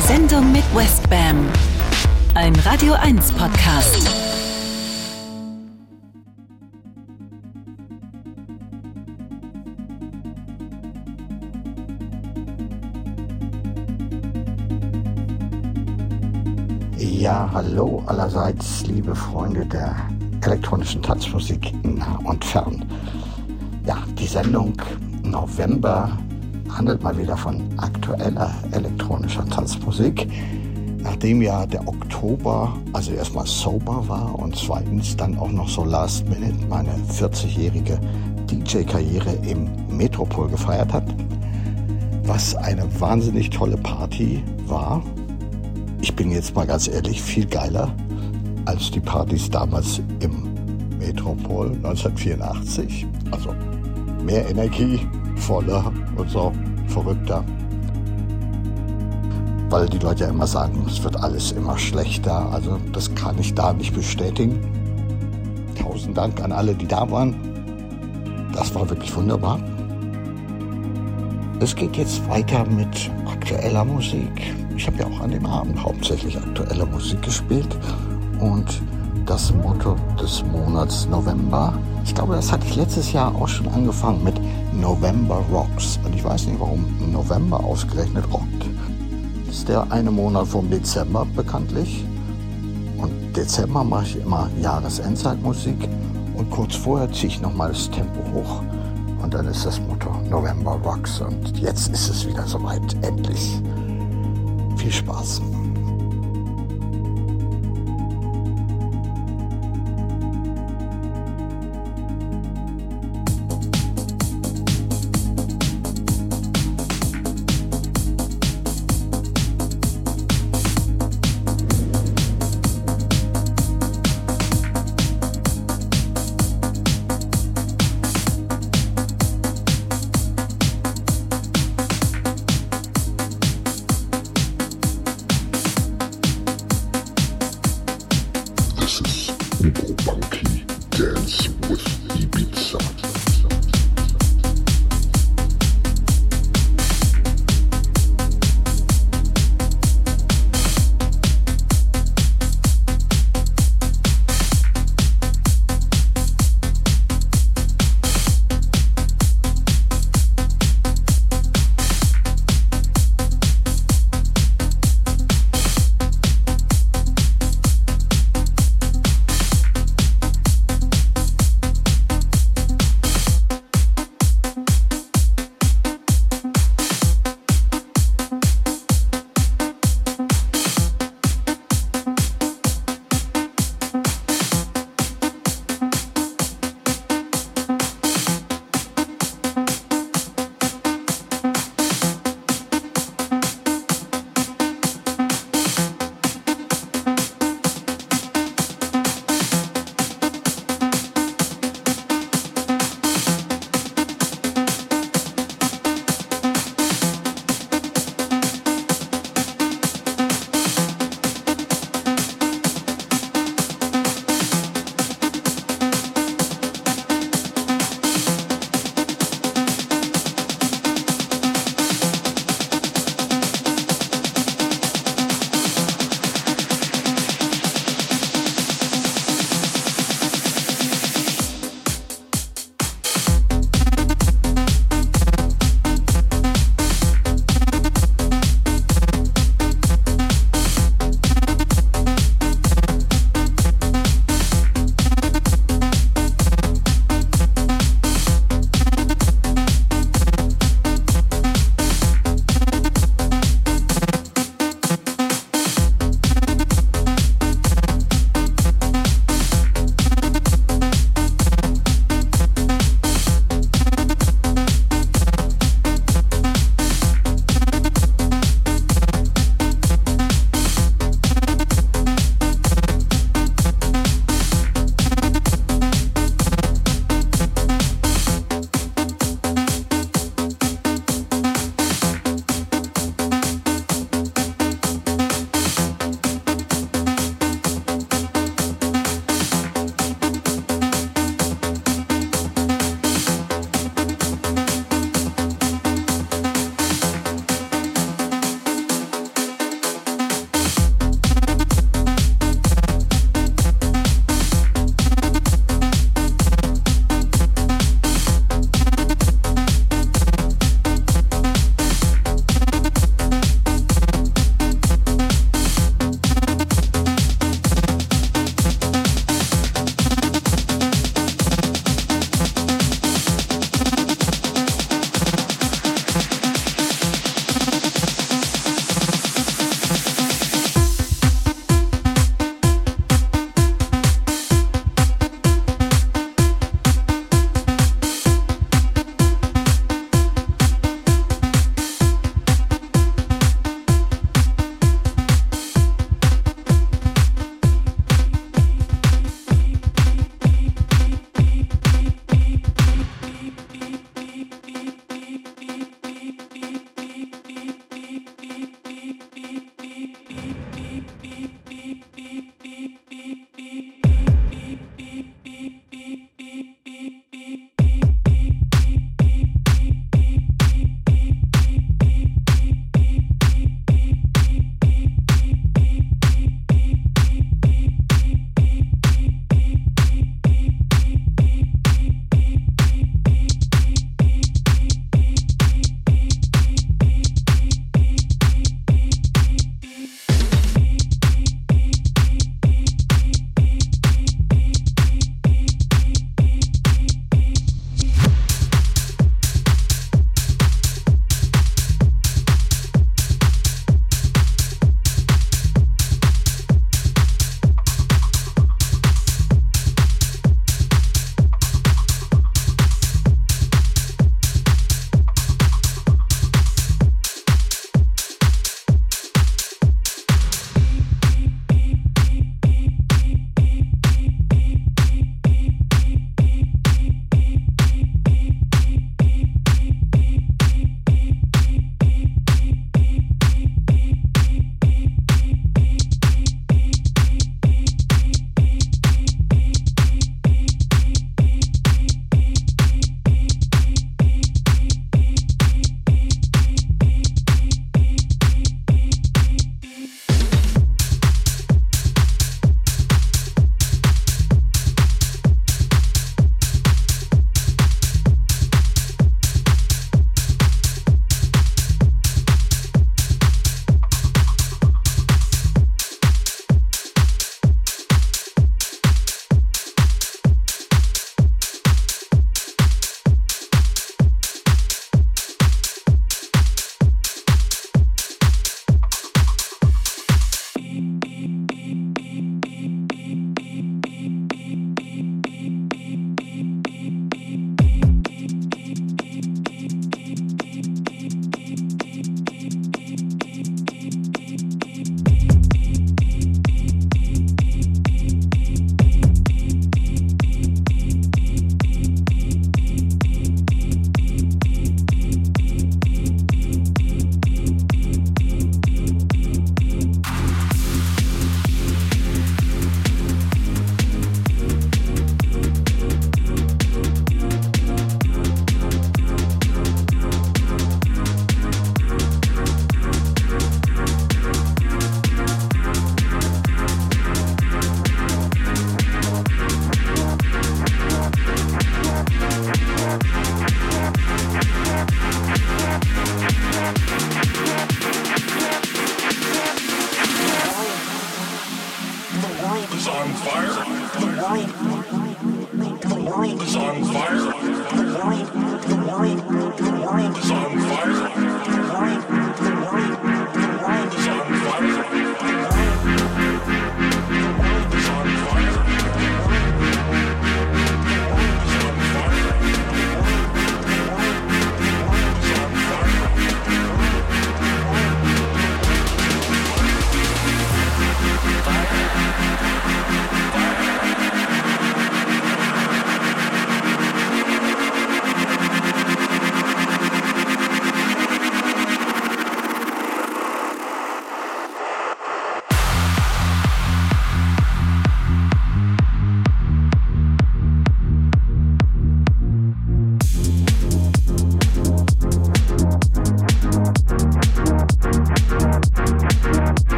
Die Sendung mit Westbam. Ein Radio 1 Podcast. Ja, hallo allerseits, liebe Freunde der elektronischen Tanzmusik nah und fern. Ja, die Sendung November handelt mal wieder von aktueller elektronischer Tanzmusik. Nachdem ja der Oktober also erstmal sober war und zweitens dann auch noch so last minute meine 40-jährige DJ-Karriere im Metropol gefeiert hat, was eine wahnsinnig tolle Party war. Ich bin jetzt mal ganz ehrlich viel geiler als die Partys damals im Metropol 1984. Also mehr Energie, voller und so verrückter. Weil die Leute ja immer sagen, es wird alles immer schlechter. Also das kann ich da nicht bestätigen. Tausend Dank an alle, die da waren. Das war wirklich wunderbar. Es geht jetzt weiter mit aktueller Musik. Ich habe ja auch an dem Abend hauptsächlich aktuelle Musik gespielt. Und das Motto des Monats November. Ich glaube, das hatte ich letztes Jahr auch schon angefangen mit November Rocks. Und ich weiß nicht, warum November ausgerechnet rockt. Das ist der eine Monat vom Dezember bekanntlich. Und Dezember mache ich immer Jahresendzeitmusik. Und kurz vorher ziehe ich nochmal das Tempo hoch. Und dann ist das Motto November Rocks. Und jetzt ist es wieder soweit, endlich. Viel Spaß.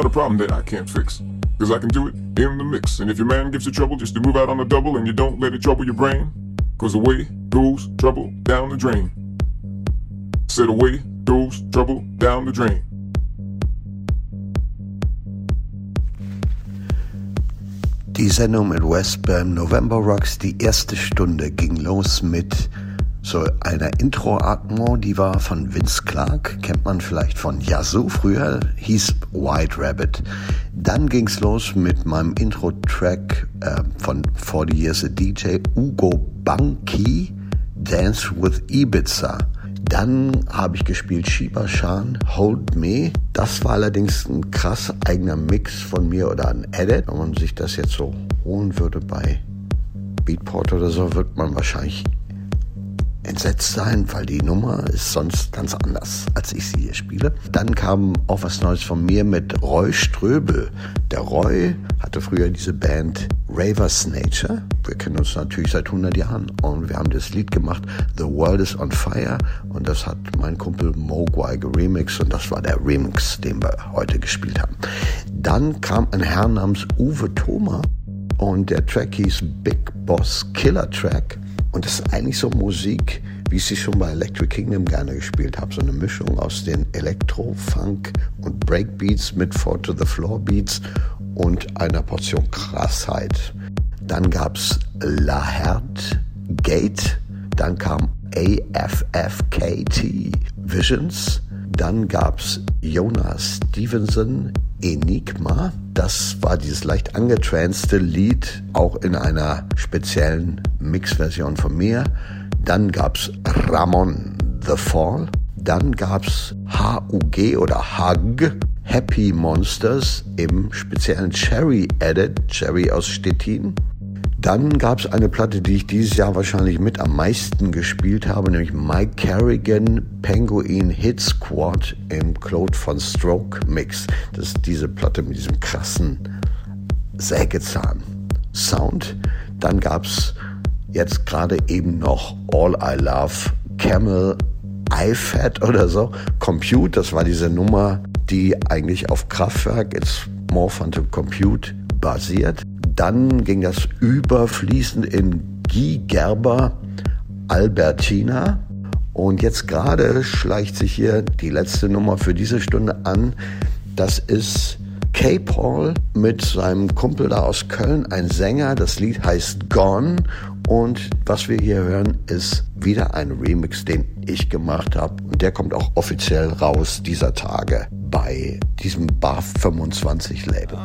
Not a problem that I can't fix. Cause I can do it in the mix. And if your man gives you trouble just to move out on the double and you don't let it trouble your brain, cause away goes trouble down the drain. Said away goes trouble down the drain. Die Sendung mit Westbam November Rocks, die erste Stunde ging los mit so einer Intro-Atmo, die war von Vince Clark, kennt man vielleicht von Yazoo, früher hieß White Rabbit. Dann ging's los mit meinem Intro-Track äh, von 40 Years a DJ, Ugo Banki, Dance with Ibiza. Dann habe ich gespielt Shiba Shan, Hold Me. Das war allerdings ein krass eigener Mix von mir oder ein Edit. Wenn man sich das jetzt so holen würde bei Beatport oder so, wird man wahrscheinlich entsetzt sein, weil die Nummer ist sonst ganz anders, als ich sie hier spiele. Dann kam auch was Neues von mir mit Roy Ströbel. Der Roy hatte früher diese Band Ravers Nature. Wir kennen uns natürlich seit 100 Jahren und wir haben das Lied gemacht The World is on Fire und das hat mein Kumpel Mogwai geremixed und das war der Remix, den wir heute gespielt haben. Dann kam ein Herr namens Uwe Thoma und der Track hieß Big Boss Killer Track. Und das ist eigentlich so Musik, wie ich sie schon bei Electric Kingdom gerne gespielt habe. So eine Mischung aus den Elektro, Funk und Breakbeats mit Four to the Floor Beats und einer Portion Krassheit. Dann gab's La Herd Gate, dann kam AFFKT Visions, dann gab's Jonas Stevenson Enigma. Das war dieses leicht angetranste Lied, auch in einer speziellen Mixversion von mir. Dann gab's Ramon The Fall. Dann gab's HUG oder HUG, Happy Monsters im speziellen Cherry Edit, Cherry aus Stettin. Dann gab es eine Platte, die ich dieses Jahr wahrscheinlich mit am meisten gespielt habe, nämlich Mike Kerrigan Penguin Hit Squad im Claude von Stroke Mix. Das ist diese Platte mit diesem krassen Sägezahn Sound. Dann gab es jetzt gerade eben noch All I Love Camel iFat oder so. Compute, das war diese Nummer, die eigentlich auf Kraftwerk, It's More Fun to Compute basiert. Dann ging das überfließend in Guy Gerber Albertina. Und jetzt gerade schleicht sich hier die letzte Nummer für diese Stunde an. Das ist K-Paul mit seinem Kumpel da aus Köln, ein Sänger. Das Lied heißt Gone. Und was wir hier hören, ist wieder ein Remix, den ich gemacht habe. Und der kommt auch offiziell raus dieser Tage bei diesem Bar 25 Label.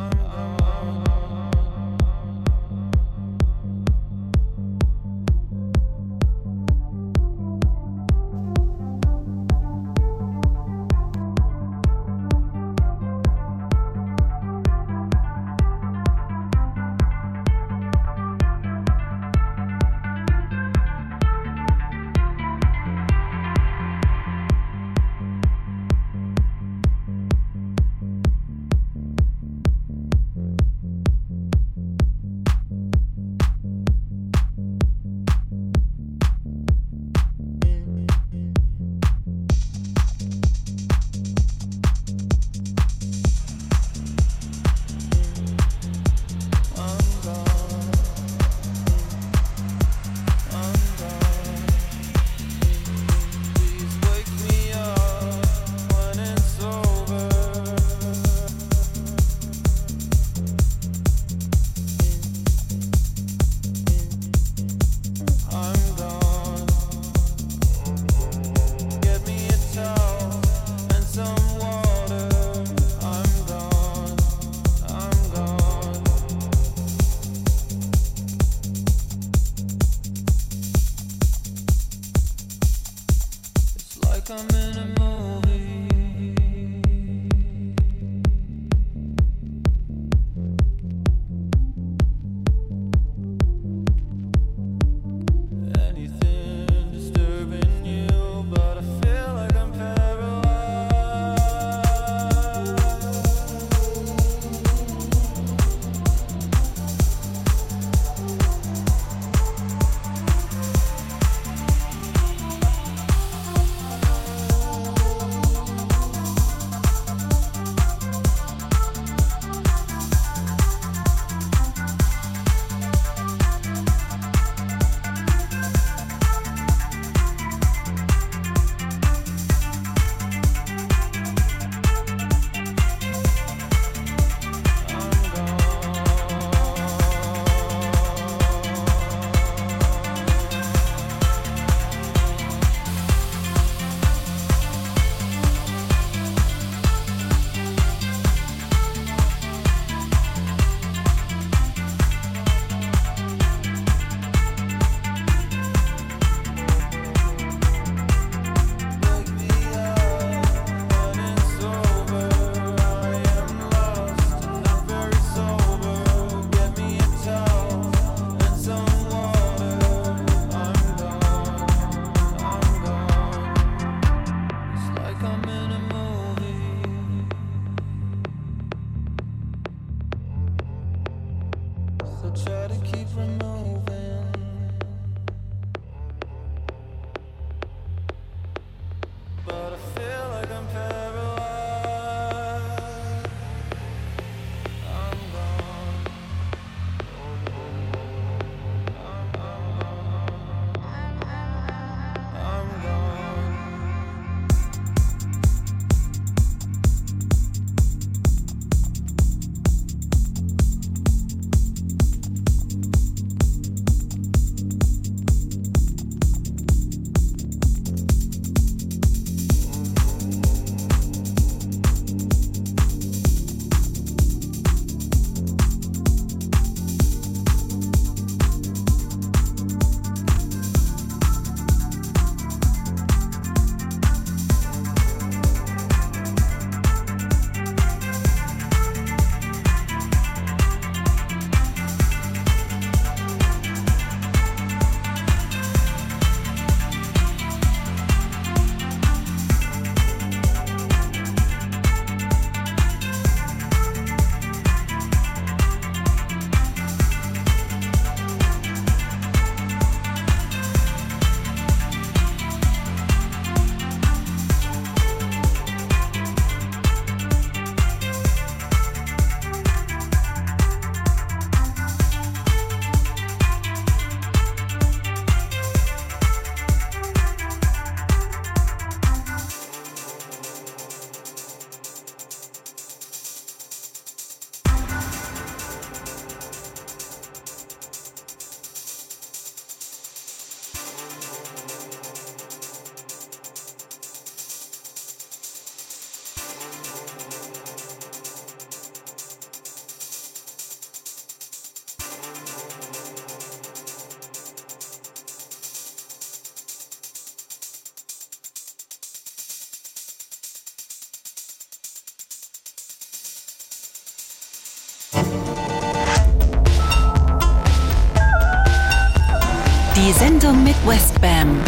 Westbam.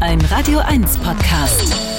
Ein Radio 1 Podcast.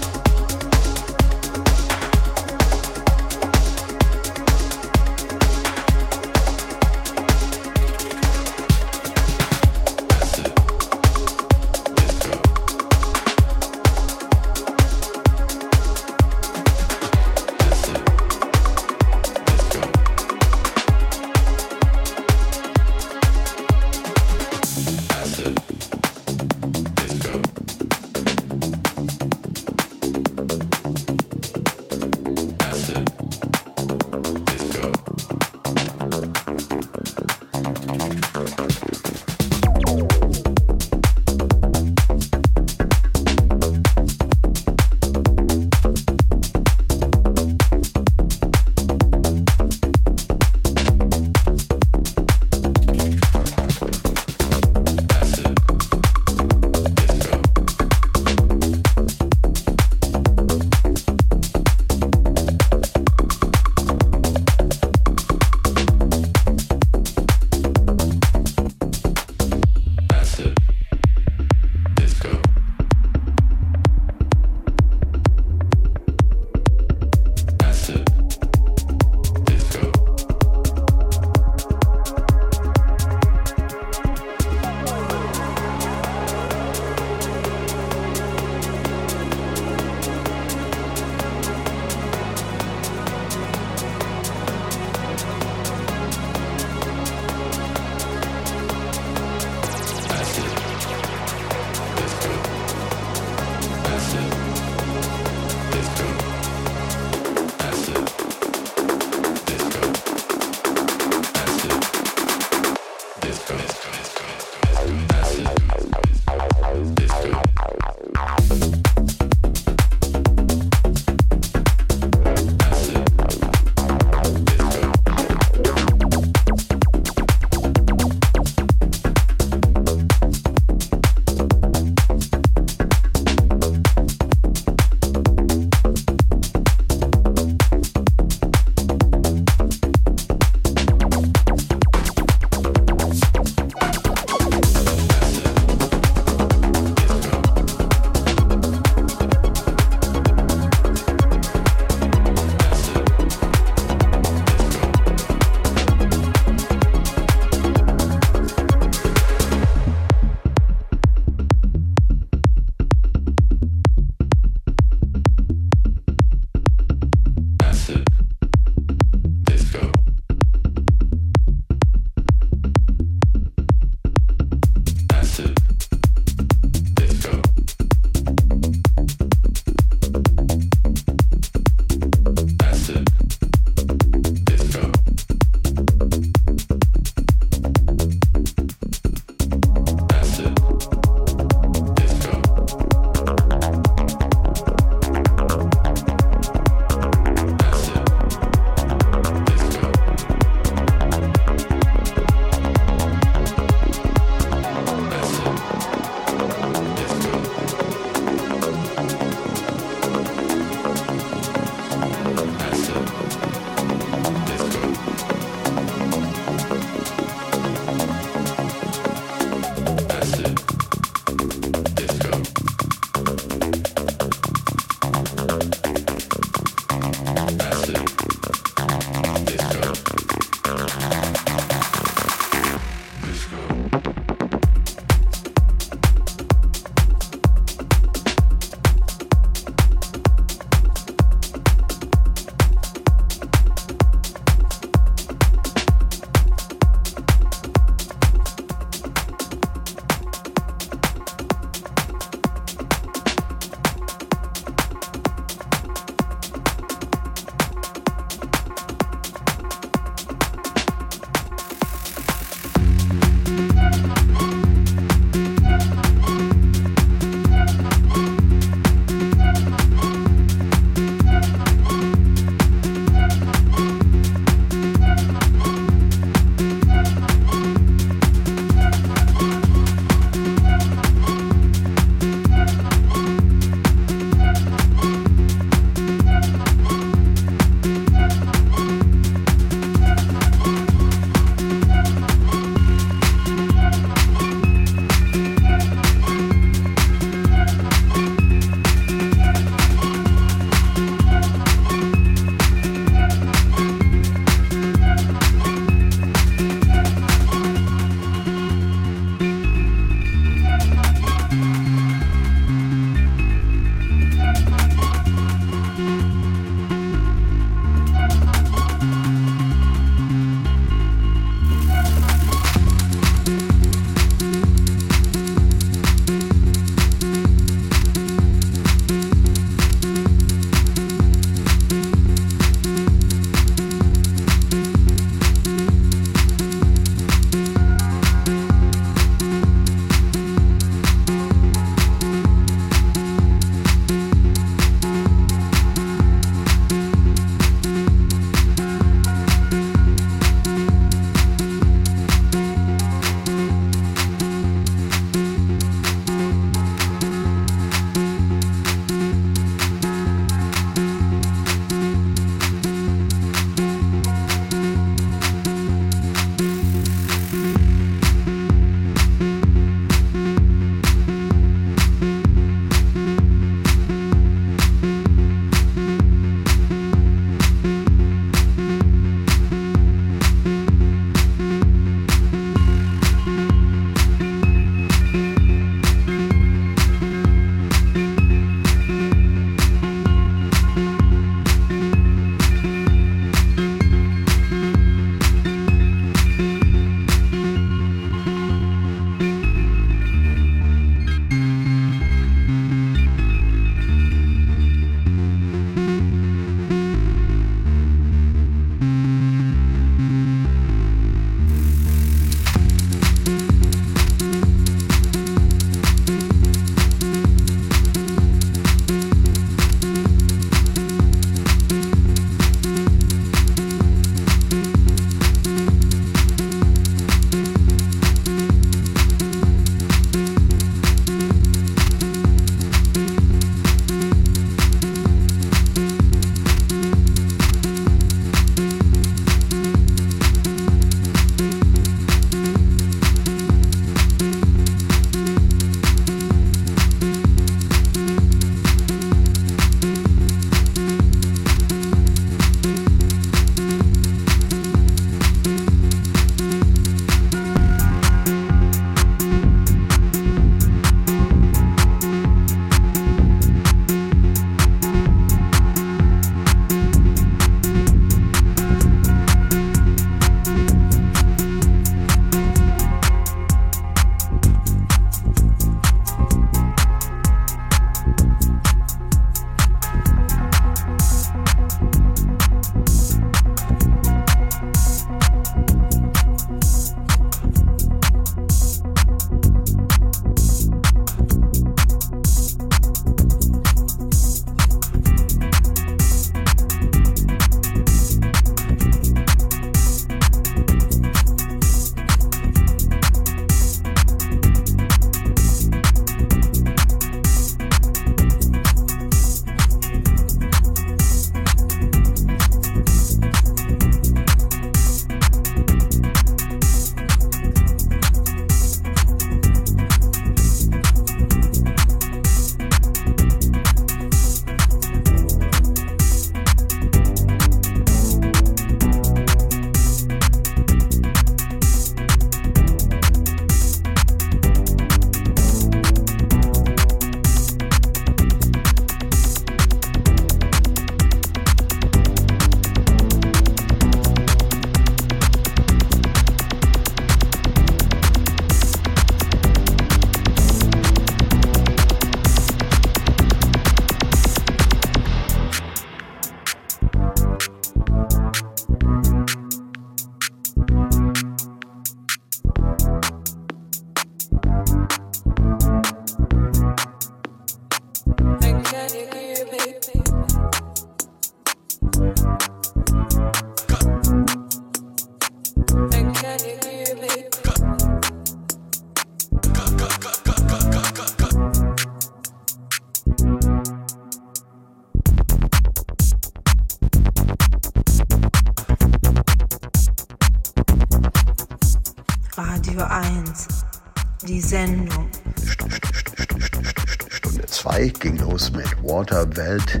Waterwelt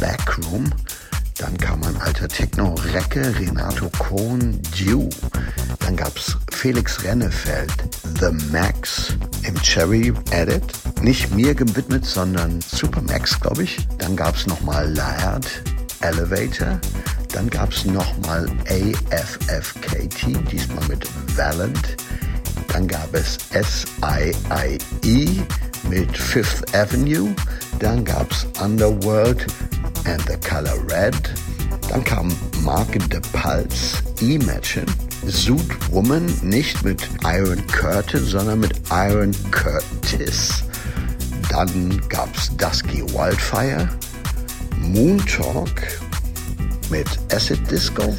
Backroom. Dann kam ein alter Techno-Recke, Renato Kohn, Dew. Dann gab's Felix Rennefeld, The Max im Cherry Edit. Nicht mir gewidmet, sondern Super Max, glaube ich. Dann gab's nochmal Laird, Elevator. Dann gab's nochmal AFFKT, diesmal mit Valent. Dann gab es SIIE mit Fifth Avenue. Dann gab's Underworld and the Color Red. Dann kam Mark de Pulse, Imagine, Zoot Woman, nicht mit Iron Curtain, sondern mit Iron Curtis. Dann gab's Dusky Wildfire, Moon Talk mit Acid Disco.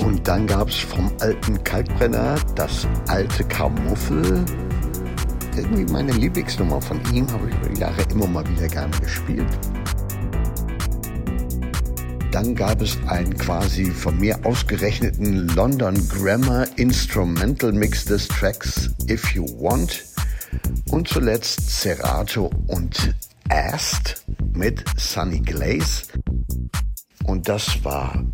Und dann gab's vom alten Kalkbrenner das alte Kamuffel irgendwie meine Lieblingsnummer von ihm, habe ich über die Jahre immer mal wieder gerne gespielt. Dann gab es einen quasi von mir ausgerechneten London Grammar Instrumental Mix des Tracks If You Want. Und zuletzt Serato und Ast mit Sunny Glaze. Und das war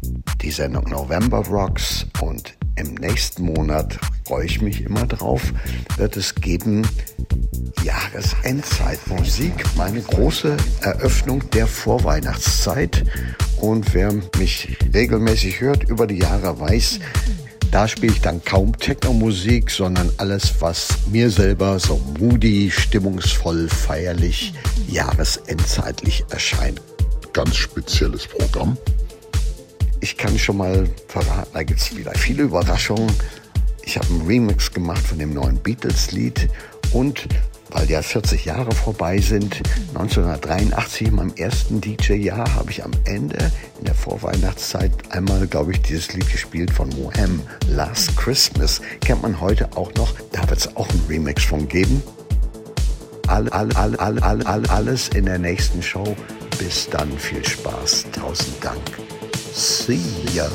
die Sendung November Rocks und im nächsten Monat freue ich mich immer drauf, wird es geben Jahresendzeitmusik, meine große Eröffnung der Vorweihnachtszeit. Und wer mich regelmäßig hört über die Jahre weiß, da spiele ich dann kaum Techno-Musik, sondern alles, was mir selber so moody, stimmungsvoll, feierlich, jahresendzeitlich erscheint. Ganz spezielles Programm. Ich kann schon mal verraten, da gibt es wieder viele Überraschungen. Ich habe einen Remix gemacht von dem neuen Beatles-Lied und weil ja 40 Jahre vorbei sind, 1983 in meinem ersten DJ-Jahr habe ich am Ende in der Vorweihnachtszeit einmal, glaube ich, dieses Lied gespielt von Mohem, Last Christmas. Kennt man heute auch noch. Da wird es auch einen Remix von geben. All, all, all, all, all, all, alles in der nächsten Show. Bis dann, viel Spaß. Tausend Dank. See ya.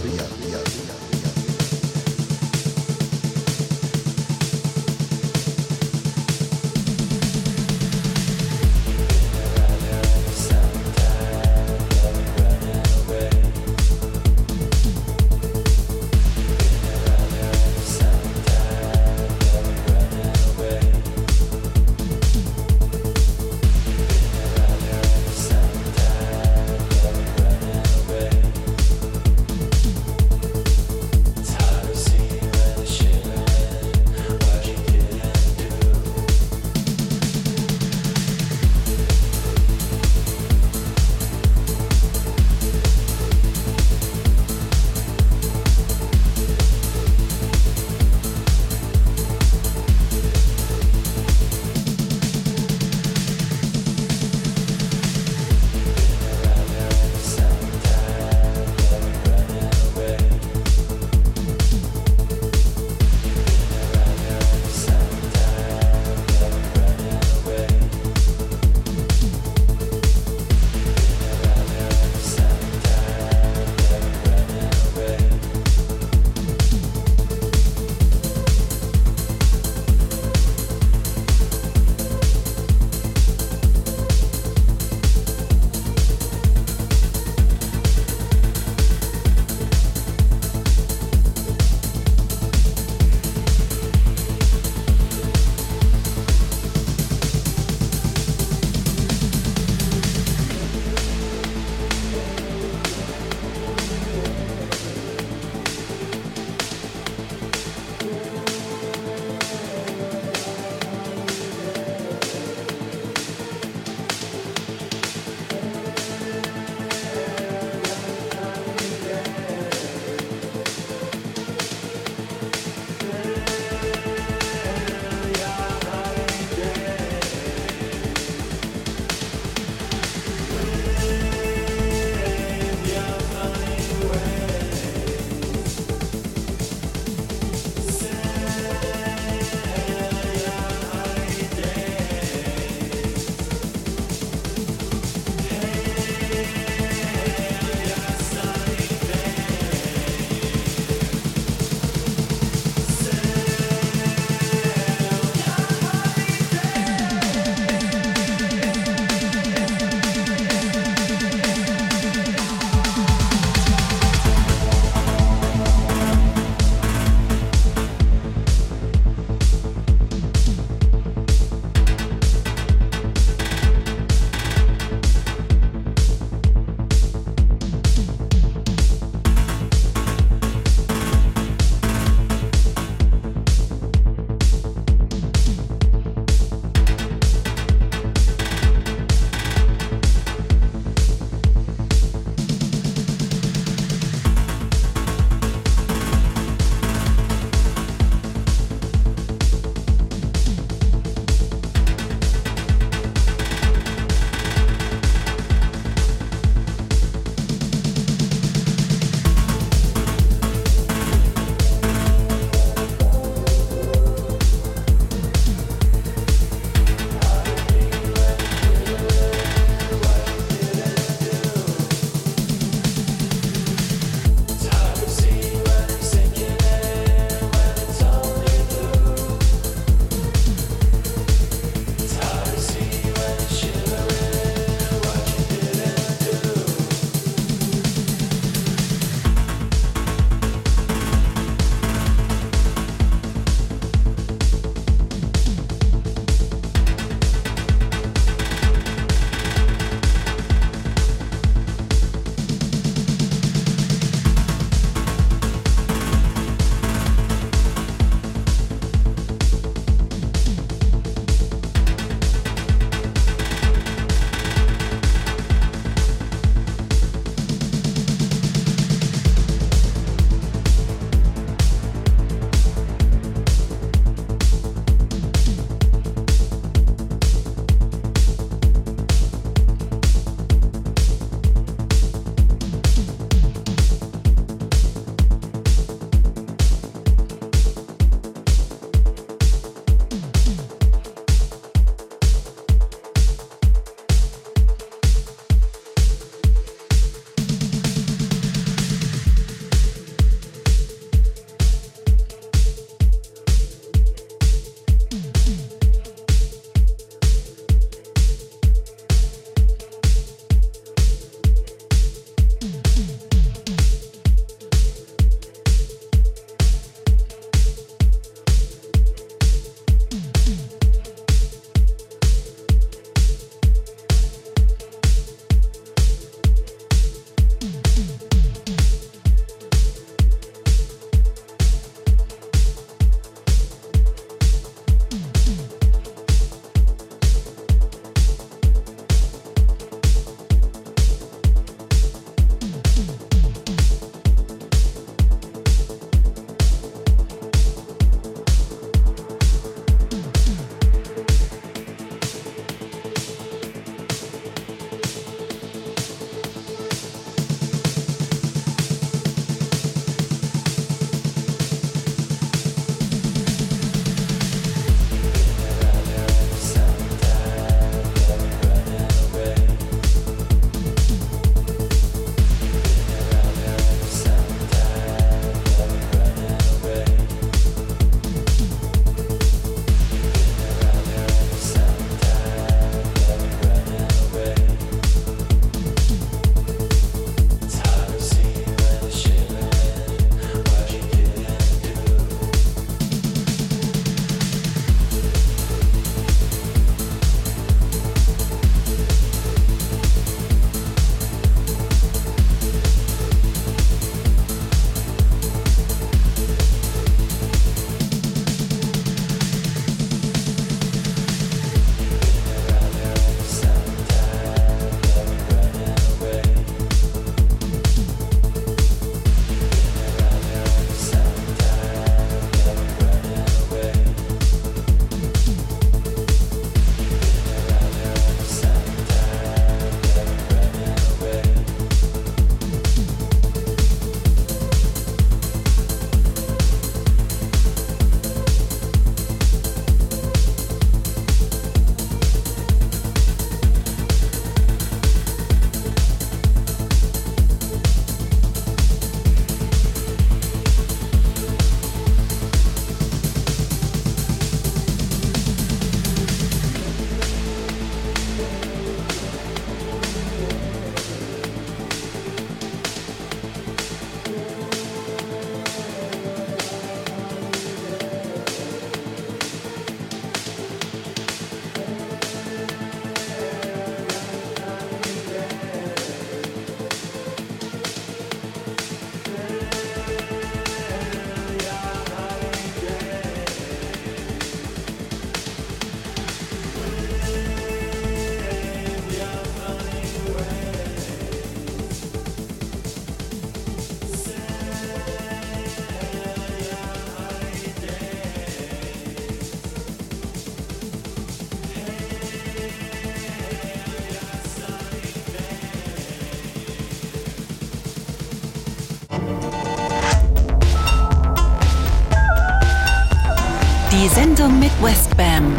Westbam.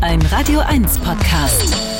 Ein Radio 1 Podcast.